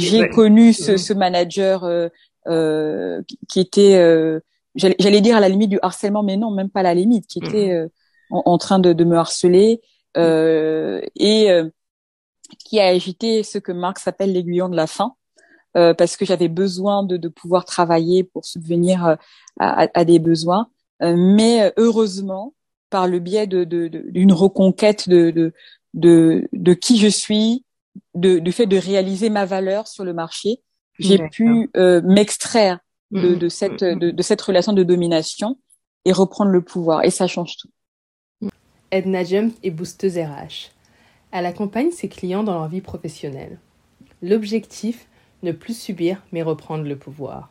J'ai connu ce, ce manager qui était, j'allais dire à la limite du harcèlement, mais non, même pas à la limite, qui était mhm. en, train de, de, me harceler et qui a agité ce que Marx appelle l'aiguillon de la faim. Euh, parce que j'avais besoin de, de, pouvoir travailler pour subvenir à, à, des besoins. Euh, mais heureusement, par le biais de, d'une reconquête de, de, de, qui je suis, de, du fait de réaliser ma valeur sur le marché, j'ai pu euh, m'extraire de, mmh. de, cette, mmh. de, de, cette relation de domination et reprendre le pouvoir. Et ça change tout. Edna Jump est boosteuse RH. Elle accompagne ses clients dans leur vie professionnelle. L'objectif, ne plus subir mais reprendre le pouvoir.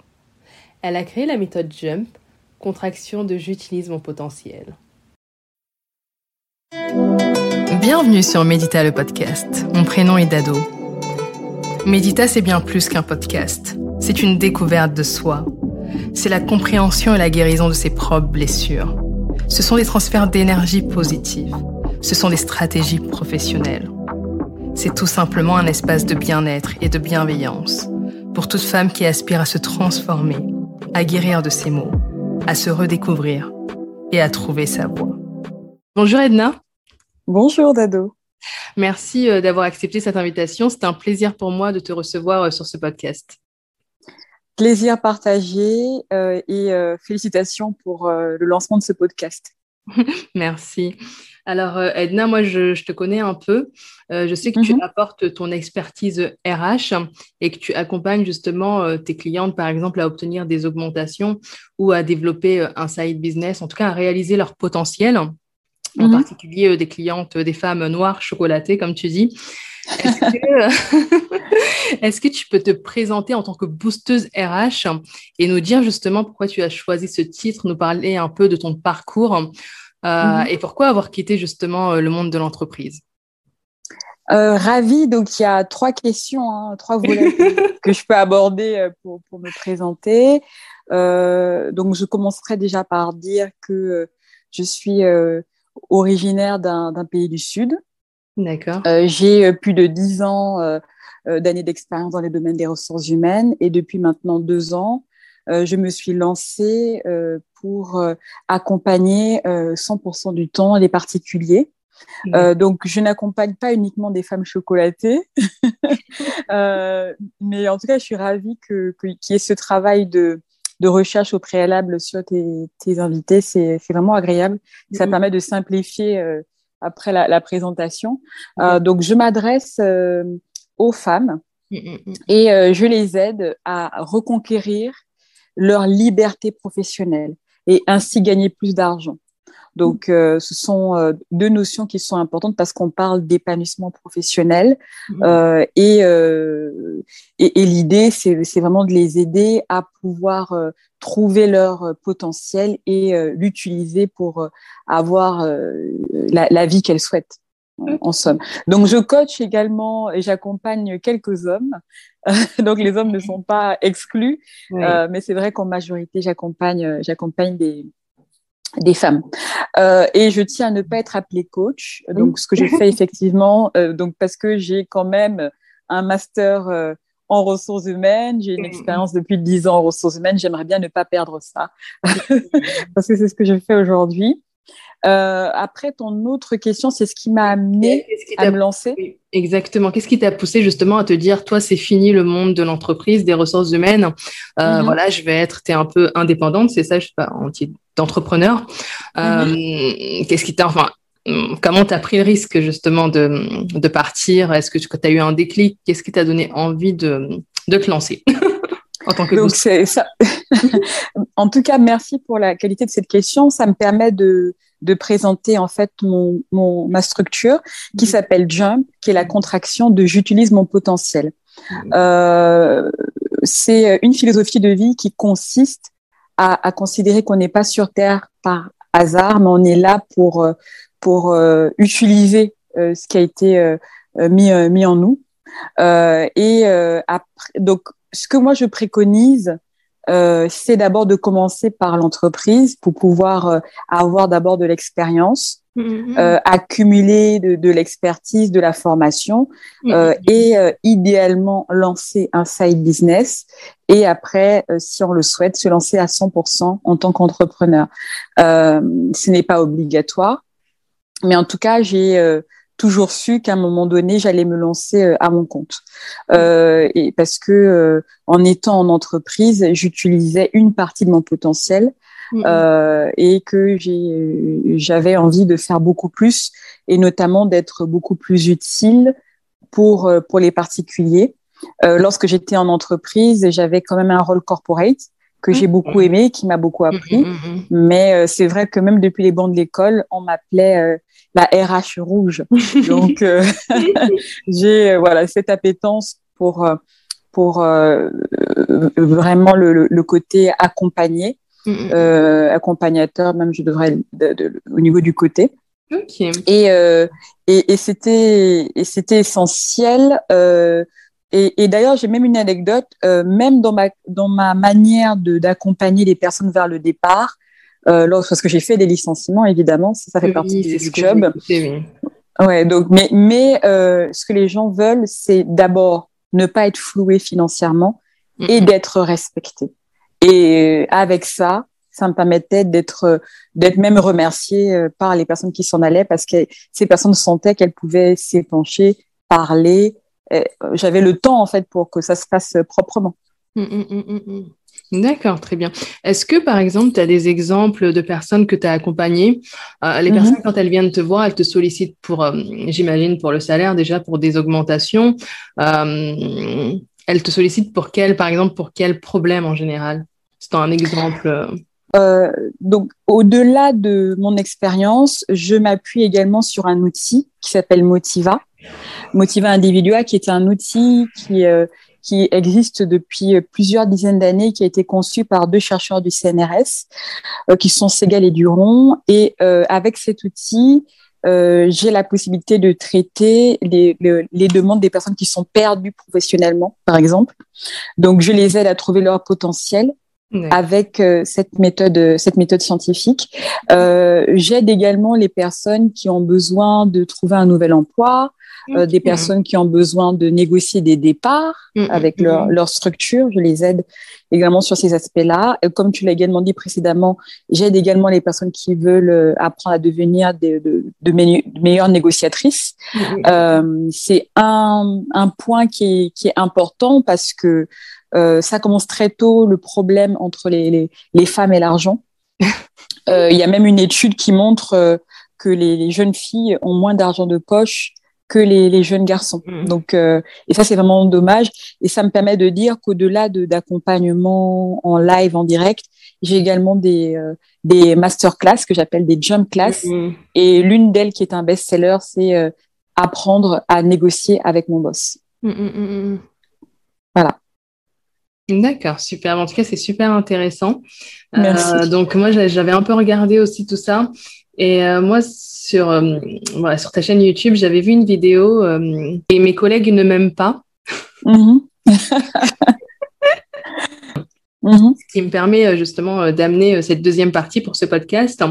Elle a créé la méthode JUMP, contraction de j'utilise mon potentiel. Bienvenue sur Médita le podcast. Mon prénom est Dado. Médita, c'est bien plus qu'un podcast. C'est une découverte de soi. C'est la compréhension et la guérison de ses propres blessures. Ce sont des transferts d'énergie positive. Ce sont des stratégies professionnelles. C'est tout simplement un espace de bien-être et de bienveillance pour toute femme qui aspire à se transformer, à guérir de ses maux, à se redécouvrir et à trouver sa voie. Bonjour Edna. Bonjour Dado. Merci euh, d'avoir accepté cette invitation. C'est un plaisir pour moi de te recevoir euh, sur ce podcast. Plaisir partagé euh, et félicitations pour le lancement de ce podcast. Merci. Alors, Edna, moi, je, te connais un peu. Je sais que tu mhm. apportes ton expertise RH et que tu accompagnes justement tes clientes, par exemple, à obtenir des augmentations ou à développer un side business, en tout cas à réaliser leur potentiel, en mhm. particulier des clientes, des femmes noires chocolatées, comme tu dis. Est-ce que, tu peux te présenter en tant que boosteuse RH et nous dire justement pourquoi tu as choisi ce titre, nous parler un peu de ton parcours euh, mhm. et pourquoi avoir quitté justement euh, le monde de l'entreprise? Euh, Ravi. Donc, il y a trois questions, hein, trois volets que, je peux aborder pour, pour me présenter. donc, je commencerai déjà par dire que je suis originaire d'un pays du Sud. D'accord. J'ai plus de dix ans d'années d'expérience dans les domaines des ressources humaines et depuis maintenant deux ans, euh, je me suis lancée euh, pour euh, accompagner 100% du temps les particuliers. Mmh. donc, je n'accompagne pas uniquement des femmes chocolatées, mais en tout cas, je suis ravie que, qu'il y ait ce travail de, de recherche au préalable sur tes, tes invités. C'est, vraiment agréable. Ça mmh. permet de simplifier après la, la présentation. Mmh. donc, je m'adresse aux femmes et je les aide à reconquérir leur liberté professionnelle et ainsi gagner plus d'argent. Donc, euh, ce sont euh, deux notions qui sont importantes parce qu'on parle d'épanouissement professionnel mmh. euh, et, euh, et, et l'idée, c'est vraiment de les aider à pouvoir euh, trouver leur potentiel et l'utiliser pour avoir la, la, vie qu'elles souhaitent en somme. Donc, je coach également et j'accompagne quelques hommes. Donc, les hommes ne sont pas exclus, euh, mais c'est vrai qu'en majorité, j'accompagne, j'accompagne des, des femmes. Euh, et je tiens à ne pas être appelée coach. Donc, ce que je fais effectivement, euh, donc parce que j'ai quand même un master euh, en ressources humaines, j'ai une expérience depuis dix ans en ressources humaines. J'aimerais bien ne pas perdre ça parce que c'est ce que je fais aujourd'hui. Euh, après, ton autre question, c'est ce qui m'a amené à me lancer? Exactement. Qu'est-ce qui t'a poussé justement à te dire, toi, c'est fini le monde de l'entreprise, des ressources humaines. Euh, mhm. Voilà, je vais être, tu es un peu indépendante, c'est ça, je sais pas, en d'entrepreneur. Euh, mhm. Qu'est-ce qui t'a, enfin, comment tu as pris le risque justement de, de partir? Est-ce que tu as eu un déclic? Qu'est-ce qui t'a donné envie de, de te lancer? en tant que Donc c'est ça. en tout cas, merci pour la qualité de cette question. Ça me permet de de présenter en fait mon, mon ma structure qui mhm. s'appelle Jump, qui est la contraction de j'utilise mon potentiel. Mhm. Euh, c'est une philosophie de vie qui consiste à, à considérer qu'on n'est pas sur Terre par hasard, mais on est là pour pour euh, utiliser euh, ce qui a été euh, mis mis en nous. et après, donc ce que moi je préconise, euh, c'est d'abord de commencer par l'entreprise pour pouvoir euh, avoir d'abord de l'expérience mm-hmm. accumuler de, l'expertise, de la formation mm-hmm. et idéalement lancer un side business et après, si on le souhaite, se lancer à 100% en tant qu'entrepreneur. ce n'est pas obligatoire, mais en tout cas, j'ai toujours su qu'à un moment donné, j'allais me lancer euh, à mon compte. Euh, et parce que euh, en étant en entreprise, j'utilisais une partie de mon potentiel euh, et que j'avais envie de faire beaucoup plus et notamment d'être beaucoup plus utile pour pour les particuliers. lorsque j'étais en entreprise, j'avais quand même un rôle corporate que j'ai beaucoup aimé, qui m'a beaucoup appris. Mais c'est vrai que même depuis les bancs de l'école, on m'appelait la RH rouge. Donc, euh, j'ai euh, voilà cette appétence pour euh, pour vraiment le, côté accompagné, accompagnateur, même je devrais au niveau du côté. Et, et, c'était et c'était essentiel. Et, et d'ailleurs, j'ai même une anecdote, même dans ma dans ma manière d'accompagner les personnes vers le départ, euh, parce que j'ai fait des licenciements, évidemment, ça, fait partie du job. Ouais, donc, mais, mais euh, ce que les gens veulent, c'est d'abord ne pas être floué financièrement et d'être respecté. Et euh, avec ça, ça me permettait d'être d'être même remercié euh, par les personnes qui s'en allaient parce que ces personnes sentaient qu'elles pouvaient s'épancher, parler. J'avais le temps en fait pour que ça se fasse proprement. Mmh, mmh, mmh, D'accord, très bien. Est-ce que, par exemple, tu as des exemples de personnes que tu as accompagnées? Euh, Les mhm. personnes, quand elles viennent te voir, elles te sollicitent pour, euh, j'imagine, pour le salaire, déjà pour des augmentations. Euh, elles te sollicitent pour quel, par exemple, pour quel problème en général? C'est un exemple. Donc, au-delà de mon expérience, je m'appuie également sur un outil qui s'appelle Motiva. Motiva Individua, qui est un outil qui qui existe depuis plusieurs dizaines d'années, qui a été conçu par deux chercheurs du CNRS, euh, qui sont Segal et Duron. Et euh, avec cet outil, euh, j'ai la possibilité de traiter les, les, demandes des personnes qui sont perdues professionnellement, par exemple. Donc, je les aide à trouver leur potentiel avec cette méthode, cette méthode scientifique. J'aide également les personnes qui ont besoin de trouver un nouvel emploi, euh, des personnes qui ont besoin de négocier des départs mm, mm, avec leur, mm. leur structure. Je les aide également sur ces aspects-là. Comme tu l'as également dit précédemment, j'aide également les personnes qui veulent euh, apprendre à devenir de, de, de meilleures négociatrices. Euh, c'est un, un point qui est, qui est important parce que euh, ça commence très tôt le problème entre les, les, les femmes et l'argent. Euh, il y a même une étude qui montre que les, les, jeunes filles ont moins d'argent de poche que les, les jeunes garçons. Mmh. Donc, euh, et ça, c'est vraiment dommage. Et ça me permet de dire qu'au-delà de, d'accompagnement en live, en direct, j'ai également des, euh, des masterclass que j'appelle des jump class. Mmh. Et l'une d'elles qui est un best-seller, c'est euh, apprendre à négocier avec mon boss. Mmh, voilà. D'accord, super. En tout cas, c'est super intéressant. Merci. donc moi, j'avais un peu regardé aussi tout ça. Et moi, sur, euh, voilà, sur ta chaîne YouTube, j'avais vu une vidéo euh, et mes collègues ne m'aiment pas. Mhm. Mhm. Ce qui me permet euh, justement d'amener cette deuxième partie pour ce podcast.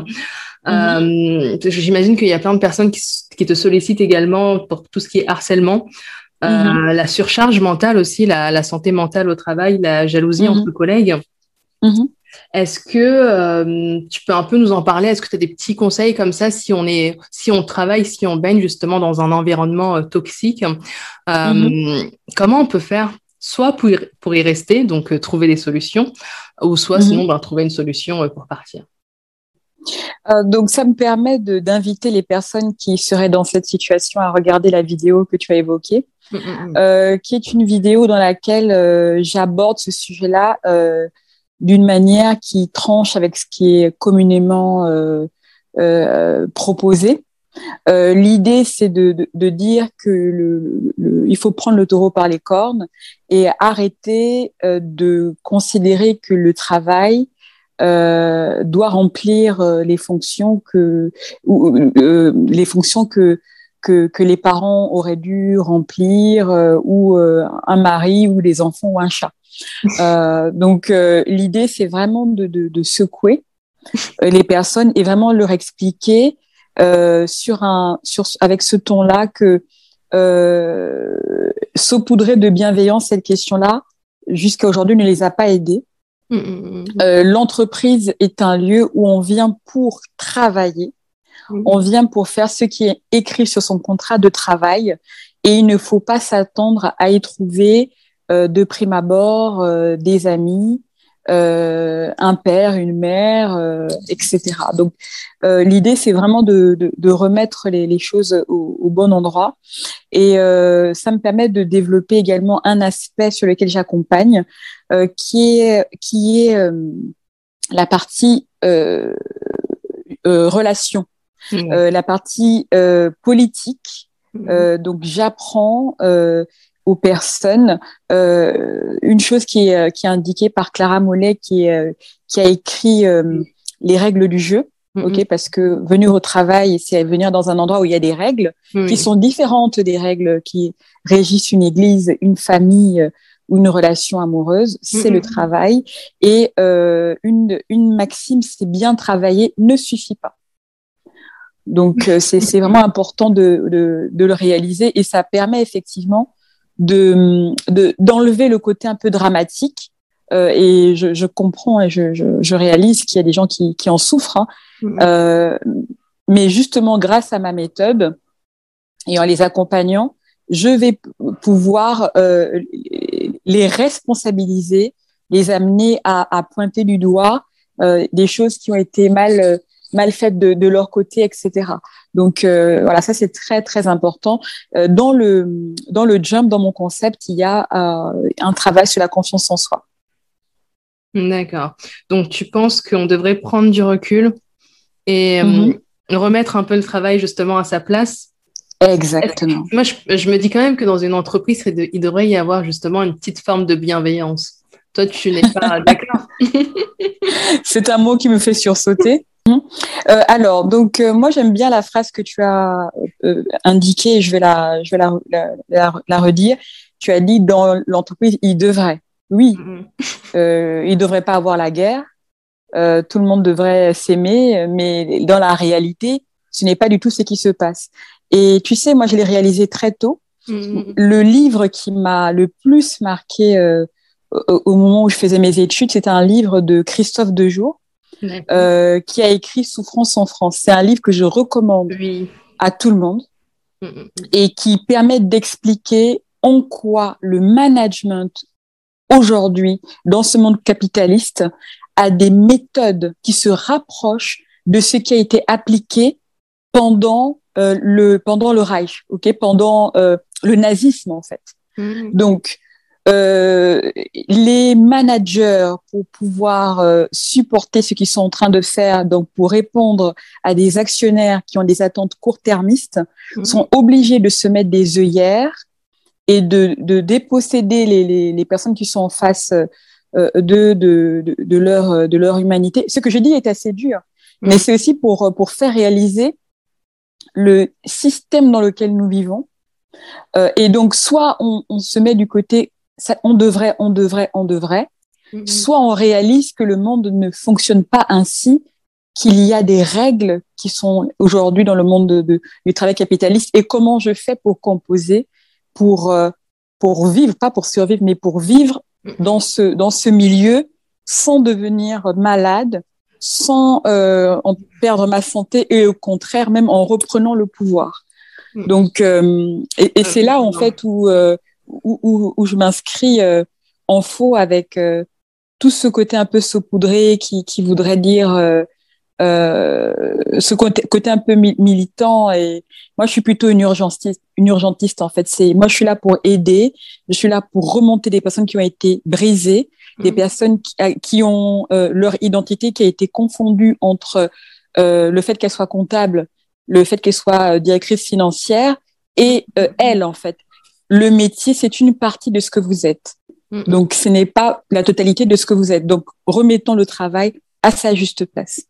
J'imagine qu'il y a plein de personnes qui, qui, te sollicitent également pour tout ce qui est harcèlement. La surcharge mentale aussi, la, la, santé mentale au travail, la jalousie entre collègues. Est-ce que euh, tu peux un peu nous en parler? Est-ce que tu as des petits conseils comme ça si on est, si on travaille, si on baigne justement dans un environnement euh, toxique? Euh. Comment on peut faire? Soit pour y, pour y rester, donc trouver des solutions, ou soit sinon ben, trouver une solution pour partir donc, ça me permet d'inviter les personnes qui seraient dans cette situation à regarder la vidéo que tu as évoquée, mm-hmm. qui est une vidéo dans laquelle j'aborde ce sujet-là d'une manière qui tranche avec ce qui est communément euh, euh, proposé. Euh, L'idée, c'est de, de, de, dire que le, le, il faut prendre le taureau par les cornes et arrêter euh, de considérer que le travail euh, doit remplir euh, les fonctions que ou, les fonctions que, que, que les parents auraient dû remplir ou un mari ou les enfants ou un chat. Euh, donc euh, l'idée, c'est vraiment de, de, de secouer euh, les personnes et vraiment leur expliquer sur un, sur, avec ce ton-là que saupoudrer de bienveillance cette question-là, jusqu'à aujourd'hui, ne les a pas aidés. Mm, mm, mm. L'entreprise est un lieu où on vient pour travailler, on vient pour faire ce qui est écrit sur son contrat de travail et il ne faut pas s'attendre à y trouver euh, de prime abord euh, des amis, euh, un père, une mère, etc. Donc l'idée c'est vraiment de, remettre les, choses au, bon endroit et ça me permet de développer également un aspect sur lequel j'accompagne qui est qui est la partie relation, mmh. la partie politique. Euh, donc j'apprends euh, aux personnes euh, une chose qui est, qui est indiquée par Clara Mollet qui, qui a écrit les règles du jeu. Mhm. Ok, parce que venir au travail, c'est venir dans un endroit où il y a des règles qui sont différentes des règles qui régissent une église, une famille ou une relation amoureuse. C'est le mhm. travail. Et une, une maxime, c'est bien travailler ne suffit pas. Donc, euh, c'est vraiment important de, le réaliser et ça permet effectivement de d'enlever le côté un peu dramatique. Euh, et je, comprends et je, réalise qu'il y a des gens qui, en souffrent. Hein. Euh, mais justement, grâce à ma méthode et en les accompagnant, je vais pouvoir les responsabiliser, les amener à, à pointer du doigt des choses qui ont été mal mal faites de, leur côté, etc. Donc euh, voilà, ça c'est très très important. Euh, dans le dans le jump, dans mon concept, il y a euh, un travail sur la confiance en soi. D'accord. Donc tu penses qu'on devrait prendre du recul et mm-hmm. remettre un peu le travail justement à sa place? Exactement. Moi, je, me dis quand même que dans une entreprise, il devrait y avoir justement une petite forme de bienveillance. Toi, tu n'es pas d'accord? C'est un mot qui me fait sursauter. Euh, alors, donc euh, moi j'aime bien la phrase que tu as euh, indiquée, je vais la, je vais la, la, redire. Tu as dit dans l'entreprise, il devrait. Oui, mm-hmm. il devrait pas avoir la guerre. tout le monde devrait s'aimer, mais dans la réalité, ce n'est pas du tout ce qui se passe. Et tu sais, moi je l'ai réalisé très tôt. Mm-hmm. Le livre qui m'a le plus marqué au, au, moment où je faisais mes études, c'était un livre de Christophe Dejour euh, qui a écrit Souffrance en France. C'est un livre que je recommande à tout le monde mm, mm, mm. et qui permet d'expliquer en quoi le management aujourd'hui, dans ce monde capitaliste, a des méthodes qui se rapprochent de ce qui a été appliqué pendant euh, le pendant le Reich, ok, pendant euh, le nazisme en fait. Donc euh, les managers pour pouvoir euh, supporter ce qu'ils sont en train de faire, donc pour répondre à des actionnaires qui ont des attentes court-termistes, mhm. sont obligés de se mettre des œillères et de, de déposséder les, les, les, personnes qui sont en face euh, de, de, de, leur, de leur humanité. Ce que je dis est assez dur, mhm. mais c'est aussi pour, pour faire réaliser le système dans lequel nous vivons. Euh, et donc, soit on, on, se met du côté on devrait, on devrait, on devrait. Mm-hmm. Soit on réalise que le monde ne fonctionne pas ainsi, qu'il y a des règles qui sont aujourd'hui dans le monde de, du travail capitaliste et comment je fais pour composer, pour, euh, pour vivre, pas pour survivre, mais pour vivre dans ce, dans ce milieu sans devenir malade, sans euh, en perdre ma santé et au contraire, même en reprenant le pouvoir. Mm-hmm. Donc, euh, et, et c'est là en fait où euh, où, où, je m'inscris euh, en faux avec euh, tout ce côté un peu saupoudré qui, qui voudrait dire euh, ce côté, côté, un peu militant. Et moi je suis plutôt une urgentiste une urgentiste en fait. C'est moi je suis là pour aider. Je suis là pour remonter des personnes qui ont été brisées des mmh. personnes qui, qui ont leur identité qui a été confondue entre le fait qu'elle soit comptable le fait qu'elle soit directrice financière et elle en fait le métier, c'est une partie de ce que vous êtes. Donc, ce n'est pas la totalité de ce que vous êtes. Donc, remettons le travail à sa juste place.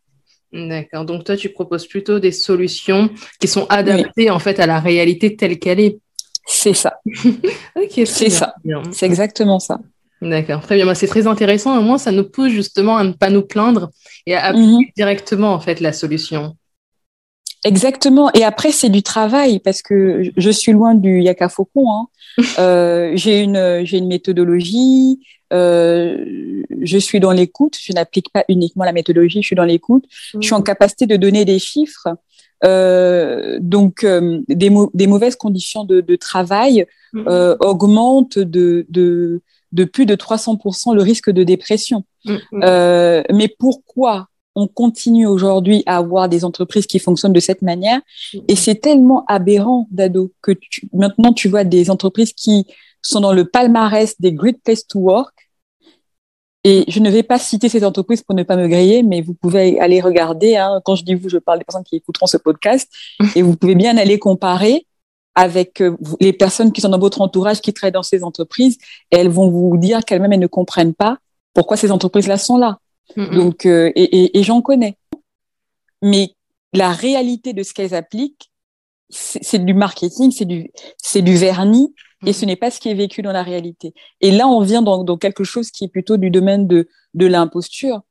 D'accord. Donc, toi, tu proposes plutôt des solutions qui sont adaptées, en fait, à la réalité telle qu'elle est. C'est ça. c'est ça. C'est exactement ça. D'accord, très bien. C'est très intéressant. Au moins, ça nous pousse justement à ne pas nous plaindre et à appliquer mhm. directement en fait la solution. Exactement. Et après, c'est du travail parce que je suis loin du yaka faucon. Hein. Euh, j'ai une j'ai une méthodologie. Euh, je suis dans l'écoute. Je n'applique pas uniquement la méthodologie. Je suis dans l'écoute. Je suis en mmh. capacité de donner des chiffres. Euh, donc, des, des, mauvaises conditions de, de travail mmh. euh, augmentent de, de, de, plus de 300% le risque de dépression. Mmh. Euh, mais pourquoi? On continue aujourd'hui à avoir des entreprises qui fonctionnent de cette manière. Et c'est tellement aberrant, Dado, que maintenant tu vois des entreprises qui sont dans le palmarès des Great Place to Work. Et je ne vais pas citer ces entreprises pour ne pas me griller, mais vous pouvez aller regarder. Hein, quand je dis vous, je parle des personnes qui écouteront ce podcast. Et vous pouvez bien aller comparer avec euh, les personnes qui sont dans votre entourage, qui travaillent dans ces entreprises. Et elles vont vous dire qu'elles-mêmes, elles ne comprennent pas pourquoi ces entreprises-là sont là. Donc, euh, et, et, j'en connais. Mais la réalité de ce qu'elles appliquent, c'est du marketing, c'est du, c'est du vernis, et ce n'est pas ce qui est vécu dans la réalité. Et là, on vient dans, dans quelque chose qui est plutôt du domaine de, de l'imposture.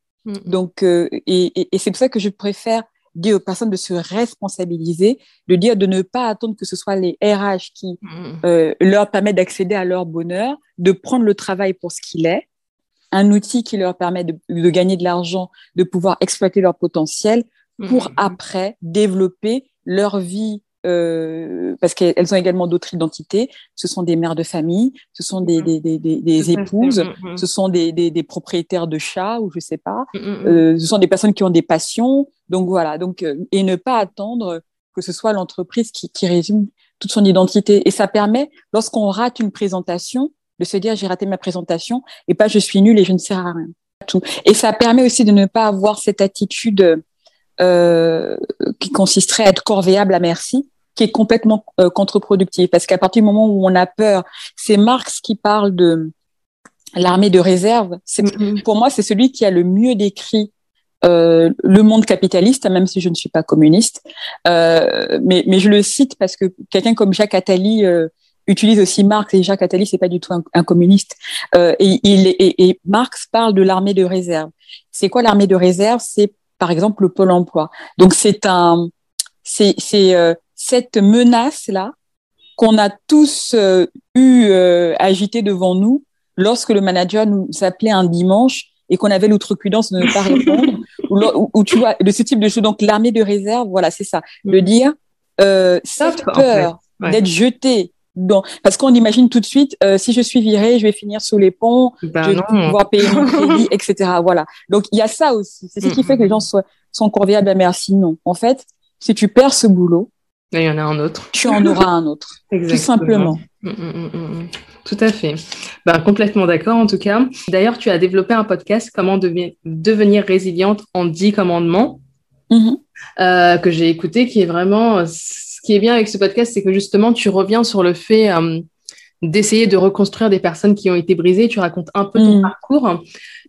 Donc, euh, et, et c'est pour ça que je préfère dire aux personnes de se responsabiliser, de dire de ne pas attendre que ce soit les RH qui euh, leur permettent d'accéder à leur bonheur, de prendre le travail pour ce qu'il est, un outil qui leur permet de, gagner de l'argent, de pouvoir exploiter leur potentiel pour mmh. après développer leur vie euh, parce qu'elles ont également d'autres identités. Ce sont des mères de famille, ce sont des, mmh. des, des, des épouses, mmh, ce sont des, des, propriétaires de chats ou je sais pas. Euh, ce sont des personnes qui ont des passions. Donc voilà. Donc euh, et ne pas attendre que ce soit l'entreprise qui, qui résume toute son identité. Et ça permet, lorsqu'on rate une présentation, de se dire j'ai raté ma présentation et pas je suis nulle et je ne sers à rien. Tout. Et ça permet aussi de ne pas avoir cette attitude euh, qui consisterait à être corvéable à merci, qui est complètement euh, contre-productive. Parce qu'à partir du moment où on a peur, c'est Marx qui parle de l'armée de réserve. C'est, mm-hmm. Pour moi, c'est celui qui a le mieux décrit euh, le monde capitaliste, même si je ne suis pas communiste. Euh, mais, mais je le cite parce que quelqu'un comme Jacques Attali euh, utilise aussi Marx et Jacques Attali, c'est pas du tout un, communiste. Euh, et, il, et, et, Marx parle de l'armée de réserve. C'est quoi l'armée de réserve? C'est par exemple le pôle emploi. Donc c'est un, c'est c'est euh, cette menace là qu'on a tous euh, eu euh, agité devant nous lorsque le manager nous appelait un dimanche et qu'on avait l'outrecuidance de ne pas répondre ou, ou, tu vois de ce type de choses. Donc l'armée de réserve, voilà, c'est ça. Le mm. dire, euh, cette peur d'être jeté parce qu'on imagine tout de suite, euh, si je suis virée, je vais finir sous les ponts, ben je vais pouvoir payer mon crédit, etc. Voilà. Donc il y a ça aussi. C'est ce qui fait que les gens soient, sont corvéables à merci. Non. En fait, si tu perds ce boulot, il y en a un autre. Tu en auras un autre. Tout simplement. Tout à fait. Ben, complètement d'accord en tout cas. D'ailleurs, tu as développé un podcast, Comment devenir résiliente en 10 commandements, mm-hmm. euh, que j'ai écouté, qui est vraiment qui est bien avec ce podcast, c'est que justement, tu reviens sur le fait euh, d'essayer de reconstruire des personnes qui ont été brisées. Tu racontes un peu ton mm. parcours.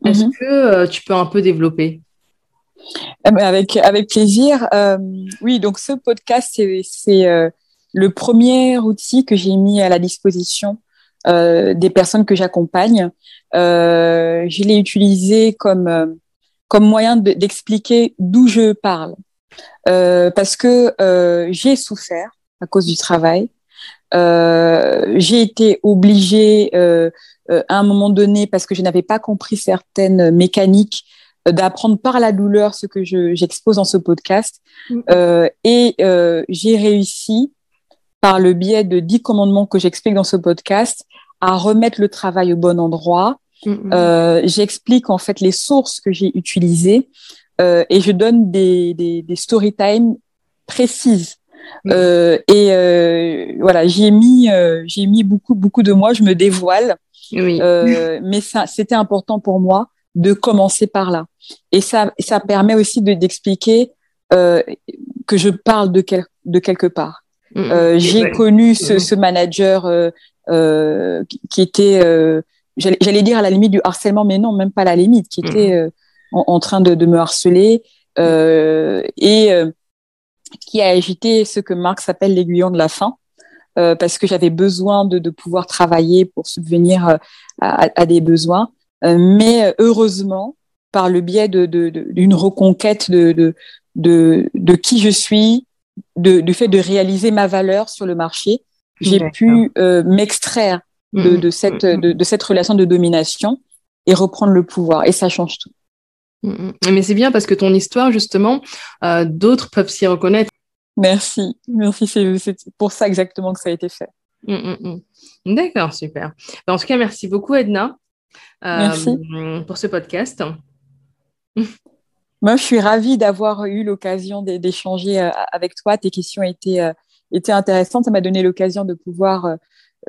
Est-ce mm-hmm. que euh, tu peux un peu développer? Ben, avec, avec plaisir. Euh, oui, donc ce podcast, c'est le premier outil que j'ai mis à la disposition des personnes que j'accompagne. je l'ai utilisé comme, comme moyen d'expliquer d'où je parle. Euh, parce que euh, j'ai souffert à cause du travail. Euh, j'ai été obligée à un moment donné, parce que je n'avais pas compris certaines mécaniques, d'apprendre par la douleur ce que j'expose dans ce podcast. Mm. et j'ai réussi, par le biais de dix commandements que j'explique dans ce podcast, à remettre le travail au bon endroit. Euh, j'explique en fait les sources que j'ai utilisées euh, et je donne des, des, des story time précises. Euh, et euh, voilà, j'ai mis, euh, j'ai mis beaucoup, beaucoup de moi. Je me dévoile, oui. Euh, mais ça, c'était important pour moi de commencer par là. Et ça, ça permet aussi de, d'expliquer que je parle de, quel, de quelque part. Mm. j'ai connu ce, ce manager qui, qui, était, j'allais, j'allais dire à la limite du harcèlement, mais non, même pas à la limite, qui était en, train de, de, me harceler euh, et euh, qui a agité ce que Marx appelle l'aiguillon de la faim. Euh, parce que j'avais besoin de, de, pouvoir travailler pour subvenir à, à des besoins. Euh, mais heureusement, par le biais d'une de, de, reconquête de, de, de, qui je suis, de, du fait de réaliser ma valeur sur le marché, j'ai pu euh, m'extraire de, de, cette, de, de, cette relation de domination et reprendre le pouvoir. Et ça change tout. Mm-hmm. Mais c'est bien parce que ton histoire, justement, euh, d'autres peuvent s'y reconnaître. Merci, merci. C'est pour ça exactement que ça a été fait. D'accord, super. Ben, en tout cas, merci beaucoup, Edna, euh, pour ce podcast. Moi, je suis ravie d'avoir eu l'occasion d'échanger euh, avec toi. Tes questions étaient, étaient intéressantes. Ça m'a donné l'occasion de pouvoir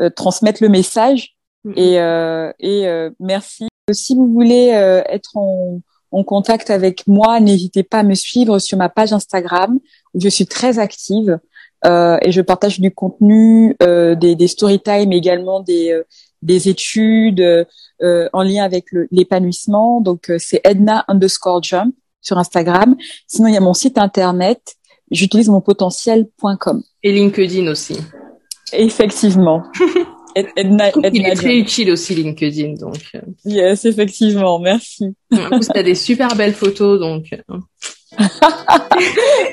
euh, transmettre le message. Et, et merci. Si vous voulez être en, en, contact avec moi, n'hésitez pas à me suivre sur ma page Instagram où je suis très active et je partage du contenu, des, des story time, également des, des études en lien avec l'épanouissement. Donc c'est Edna underscore jump sur Instagram. Sinon, il y a mon site internet, j'utilise mon potentiel.com. Et LinkedIn aussi. Effectivement. Edna, il est très utile aussi LinkedIn, donc. Euh. Yes, effectivement, merci. En plus, tu as des super belles photos, donc. Euh.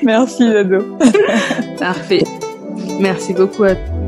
merci, Lado. Parfait. Merci beaucoup à toi.